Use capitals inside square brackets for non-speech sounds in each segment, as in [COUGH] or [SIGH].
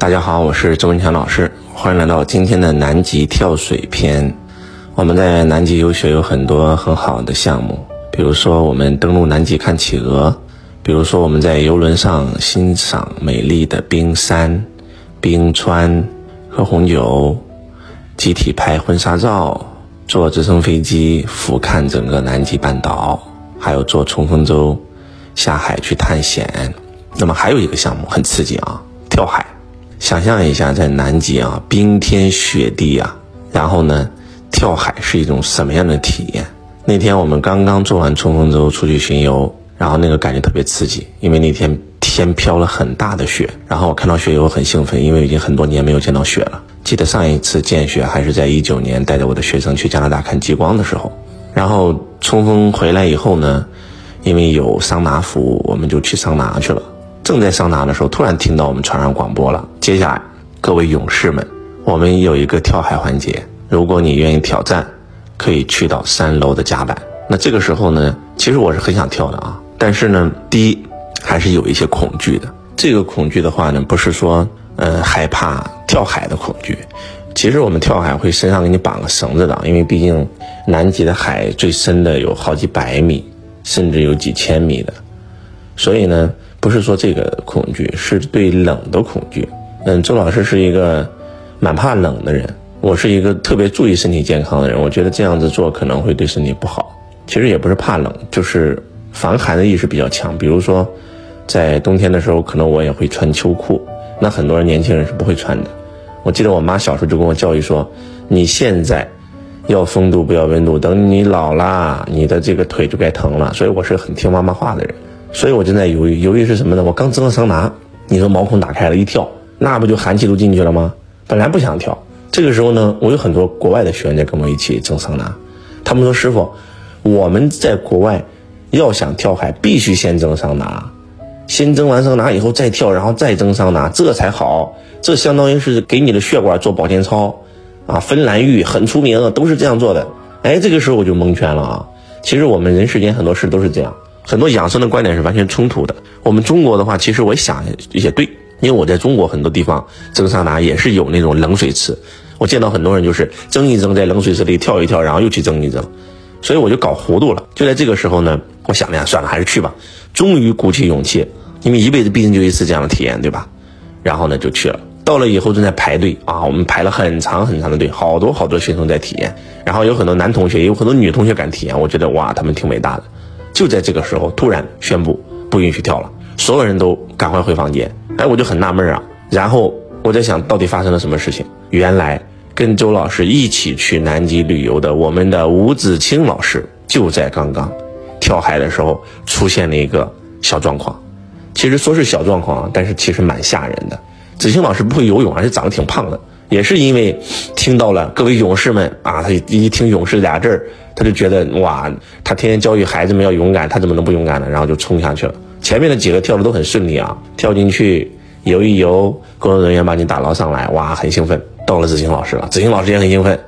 大家好，我是周文强老师，欢迎来到今天的南极跳水篇。我们在南极游学有很多很好的项目，比如说我们登陆南极看企鹅，比如说我们在游轮上欣赏美丽的冰山、冰川，喝红酒，集体拍婚纱照，坐直升飞机俯瞰整个南极半岛，还有坐冲锋舟下海去探险。那么还有一个项目很刺激啊，跳海。想象一下，在南极啊，冰天雪地啊，然后呢，跳海是一种什么样的体验？那天我们刚刚做完冲锋舟出去巡游，然后那个感觉特别刺激，因为那天天飘了很大的雪，然后我看到雪以后很兴奋，因为已经很多年没有见到雪了。记得上一次见雪还是在一九年带着我的学生去加拿大看极光的时候，然后冲锋回来以后呢，因为有桑拿服务，我们就去桑拿去了。正在桑拿的时候，突然听到我们船上广播了。接下来，各位勇士们，我们有一个跳海环节。如果你愿意挑战，可以去到三楼的甲板。那这个时候呢，其实我是很想跳的啊，但是呢，第一还是有一些恐惧的。这个恐惧的话呢，不是说呃害怕跳海的恐惧。其实我们跳海会身上给你绑个绳子的，因为毕竟南极的海最深的有好几百米，甚至有几千米的，所以呢。不是说这个恐惧，是对冷的恐惧。嗯，周老师是一个蛮怕冷的人，我是一个特别注意身体健康的人。我觉得这样子做可能会对身体不好。其实也不是怕冷，就是防寒的意识比较强。比如说，在冬天的时候，可能我也会穿秋裤。那很多人年轻人是不会穿的。我记得我妈小时候就跟我教育说：“你现在要风度不要温度，等你老了，你的这个腿就该疼了。”所以我是很听妈妈话的人。所以我正在犹豫，犹豫是什么呢？我刚蒸了桑拿，你说毛孔打开了，一跳，那不就寒气都进去了吗？本来不想跳，这个时候呢，我有很多国外的学员在跟我一起蒸桑拿，他们说师傅，我们在国外要想跳海，必须先蒸桑拿，先蒸完桑拿以后再跳，然后再蒸桑拿，这才好。这相当于是给你的血管做保健操，啊，芬兰浴很出名，都是这样做的。哎，这个时候我就蒙圈了啊！其实我们人世间很多事都是这样。很多养生的观点是完全冲突的。我们中国的话，其实我想也对，因为我在中国很多地方蒸桑拿也是有那种冷水池。我见到很多人就是蒸一蒸，在冷水池里跳一跳，然后又去蒸一蒸，所以我就搞糊涂了。就在这个时候呢，我想了想，算了，还是去吧。终于鼓起勇气，因为一辈子毕竟就一次这样的体验，对吧？然后呢，就去了。到了以后正在排队啊，我们排了很长很长的队，好多好多学生在体验。然后有很多男同学，也有很多女同学敢体验，我觉得哇，他们挺伟大的。就在这个时候，突然宣布不允许跳了，所有人都赶快回房间。哎，我就很纳闷啊。然后我在想到底发生了什么事情？原来跟周老师一起去南极旅游的我们的吴子清老师，就在刚刚跳海的时候出现了一个小状况。其实说是小状况，但是其实蛮吓人的。子清老师不会游泳，而且长得挺胖的。也是因为听到了各位勇士们啊，他一听“勇士”俩字儿，他就觉得哇，他天天教育孩子们要勇敢，他怎么能不勇敢呢？然后就冲下去了。前面的几个跳的都很顺利啊，跳进去游一游，工作人员把你打捞上来，哇，很兴奋。到了子晴老师了，子晴老师也很兴奋。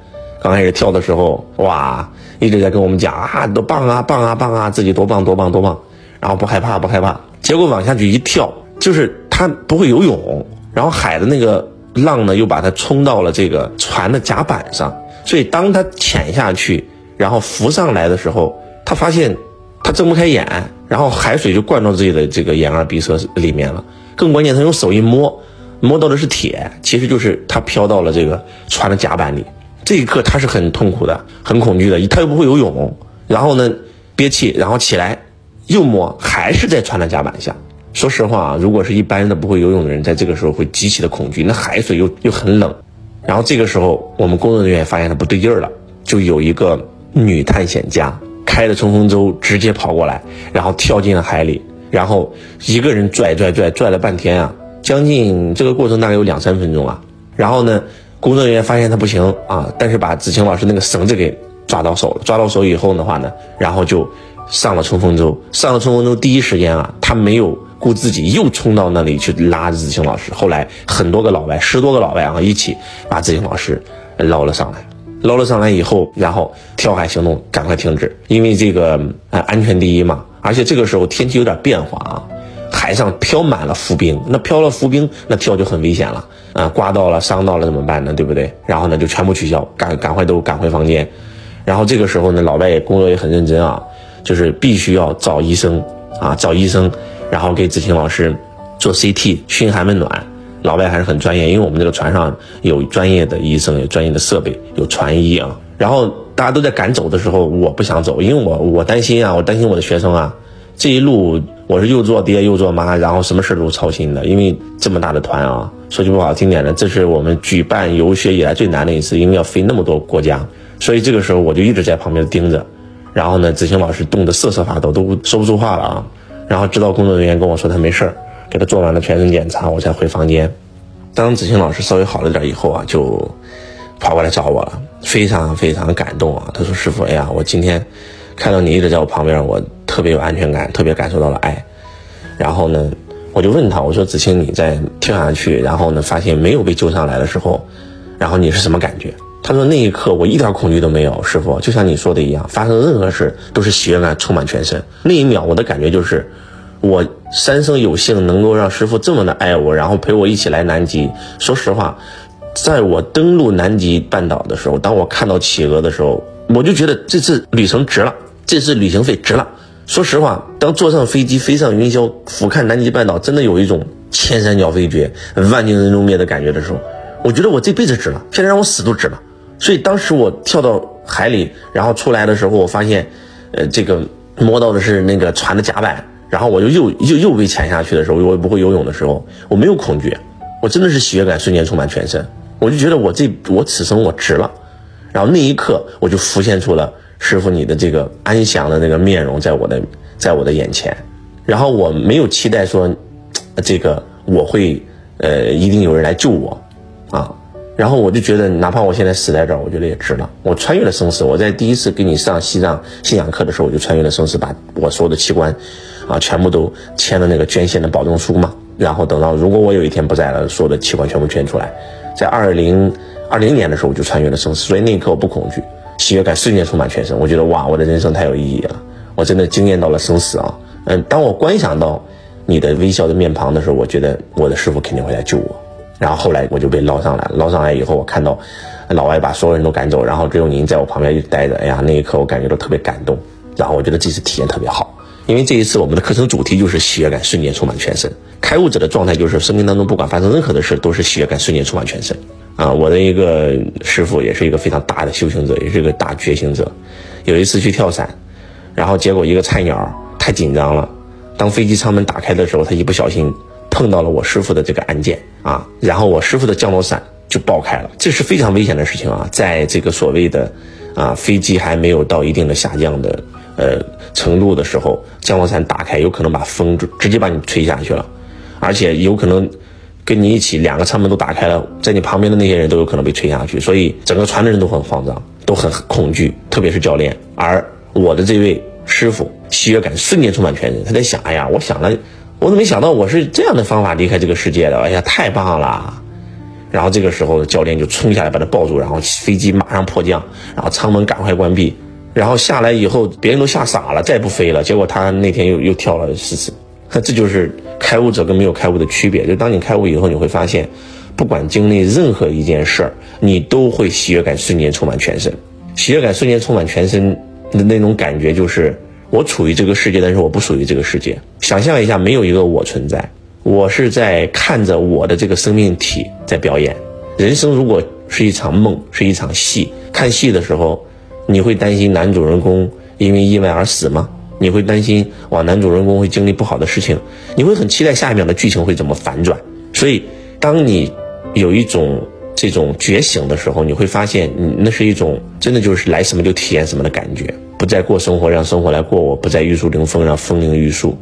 刚开始跳的时候，哇，一直在跟我们讲啊，多棒啊，棒啊，棒啊，自己多棒多棒多棒，然后不害怕不害怕。结果往下去一跳，就是他不会游泳，然后海的那个。浪呢，又把它冲到了这个船的甲板上，所以当他潜下去，然后浮上来的时候，他发现他睁不开眼，然后海水就灌到自己的这个眼耳鼻舌里面了。更关键，他用手一摸，摸到的是铁，其实就是他飘到了这个船的甲板里。这一刻他是很痛苦的，很恐惧的，他又不会游泳，然后呢憋气，然后起来又摸，还是在船的甲板下。说实话啊，如果是一般的不会游泳的人，在这个时候会极其的恐惧。那海水又又很冷，然后这个时候我们工作人员发现他不对劲儿了，就有一个女探险家开着冲锋舟直接跑过来，然后跳进了海里，然后一个人拽拽拽拽了半天啊，将近这个过程大概有两三分钟啊。然后呢，工作人员发现他不行啊，但是把子晴老师那个绳子给抓到手了。抓到手以后的话呢，然后就上了冲锋舟。上了冲锋舟第一时间啊，他没有。顾自己又冲到那里去拉子晴老师，后来很多个老外，十多个老外啊，一起把子晴老师捞了上来。捞了上来以后，然后跳海行动赶快停止，因为这个呃安全第一嘛。而且这个时候天气有点变化啊，海上飘满了浮冰，那飘了浮冰，那跳就很危险了啊！刮到了、伤到了怎么办呢？对不对？然后呢，就全部取消，赶赶快都赶回房间。然后这个时候呢，老外也工作也很认真啊，就是必须要找医生啊，找医生，然后给子晴老师做 CT、熏寒问暖。老外还是很专业，因为我们这个船上有专业的医生，有专业的设备，有船医啊。然后大家都在赶走的时候，我不想走，因为我我担心啊，我担心我的学生啊。这一路我是又做爹又做妈，然后什么事都操心的，因为这么大的团啊，说句不好听点的，这是我们举办游学以来最难的一次，因为要飞那么多国家，所以这个时候我就一直在旁边盯着。然后呢，子晴老师冻得瑟瑟发抖，都说不出话了啊。然后直到工作人员跟我说他没事儿，给他做完了全身检查，我才回房间。当子晴老师稍微好了点以后啊，就跑过来找我了，非常非常感动啊。他说：“师傅，哎呀，我今天看到你一直在我旁边，我。”特别有安全感，特别感受到了爱，然后呢，我就问他，我说子清，你在跳下去，然后呢，发现没有被救上来的时候，然后你是什么感觉？他说那一刻我一点恐惧都没有，师傅，就像你说的一样，发生任何事都是喜悦感充满全身。那一秒我的感觉就是，我三生有幸能够让师傅这么的爱我，然后陪我一起来南极。说实话，在我登陆南极半岛的时候，当我看到企鹅的时候，我就觉得这次旅程值了，这次旅行费值了。说实话，当坐上飞机飞上云霄，俯瞰南极半岛，真的有一种千山鸟飞绝，万径人踪灭的感觉的时候，我觉得我这辈子值了，现在让我死都值了。所以当时我跳到海里，然后出来的时候，我发现，呃，这个摸到的是那个船的甲板，然后我就又又又被潜下去的时候，我又不会游泳的时候，我没有恐惧，我真的是喜悦感瞬间充满全身，我就觉得我这我此生我值了，然后那一刻我就浮现出了。师傅，你的这个安详的那个面容在我的，在我的眼前，然后我没有期待说，这个我会，呃，一定有人来救我，然后我就觉得，哪怕我现在死在这儿，我觉得也值了。我穿越了生死，我在第一次给你上西藏信仰课的时候，我就穿越了生死，把我所有的器官，啊，全部都签了那个捐献的保证书嘛。然后等到如果我有一天不在了，所有的器官全部捐出来，在二零二零年的时候，我就穿越了生死，所以那一刻我不恐惧。喜悦感瞬间充满全身，我觉得哇，我的人生太有意义了，我真的惊艳到了生死啊！嗯，当我观想到你的微笑的面庞的时候，我觉得我的师傅肯定会来救我。然后后来我就被捞上来，捞上来以后，我看到老外把所有人都赶走，然后只有您在我旁边一直待着。哎呀，那一刻我感觉到特别感动。然后我觉得这次体验特别好，因为这一次我们的课程主题就是喜悦感瞬间充满全身。开悟者的状态就是生命当中不管发生任何的事，都是喜悦感瞬间充满全身。啊，我的一个师傅也是一个非常大的修行者，也是一个大觉醒者。有一次去跳伞，然后结果一个菜鸟太紧张了，当飞机舱门打开的时候，他一不小心碰到了我师傅的这个按键啊，然后我师傅的降落伞就爆开了，这是非常危险的事情啊，在这个所谓的啊飞机还没有到一定的下降的呃程度的时候，降落伞打开有可能把风直接把你吹下去了，而且有可能。跟你一起，两个舱门都打开了，在你旁边的那些人都有可能被吹下去，所以整个船的人都很慌张，都很恐惧，特别是教练。而我的这位师傅，喜悦感瞬间充满全身，他在想：哎呀，我想了，我怎么没想到我是这样的方法离开这个世界的？哎呀，太棒了！然后这个时候，教练就冲下来把他抱住，然后飞机马上迫降，然后舱门赶快关闭，然后下来以后，别人都吓傻了，再不飞了。结果他那天又又跳了四次。那 [LAUGHS] 这就是开悟者跟没有开悟的区别。就当你开悟以后，你会发现，不管经历任何一件事儿，你都会喜悦感瞬间充满全身。喜悦感瞬间充满全身的那种感觉，就是我处于这个世界，但是我不属于这个世界。想象一下，没有一个我存在，我是在看着我的这个生命体在表演。人生如果是一场梦，是一场戏，看戏的时候，你会担心男主人公因为意外而死吗？你会担心哇，男主人公会经历不好的事情，你会很期待下一秒的剧情会怎么反转。所以，当你有一种这种觉醒的时候，你会发现，你那是一种真的就是来什么就体验什么的感觉，不再过生活让生活来过我，不再玉树临风让风铃玉树。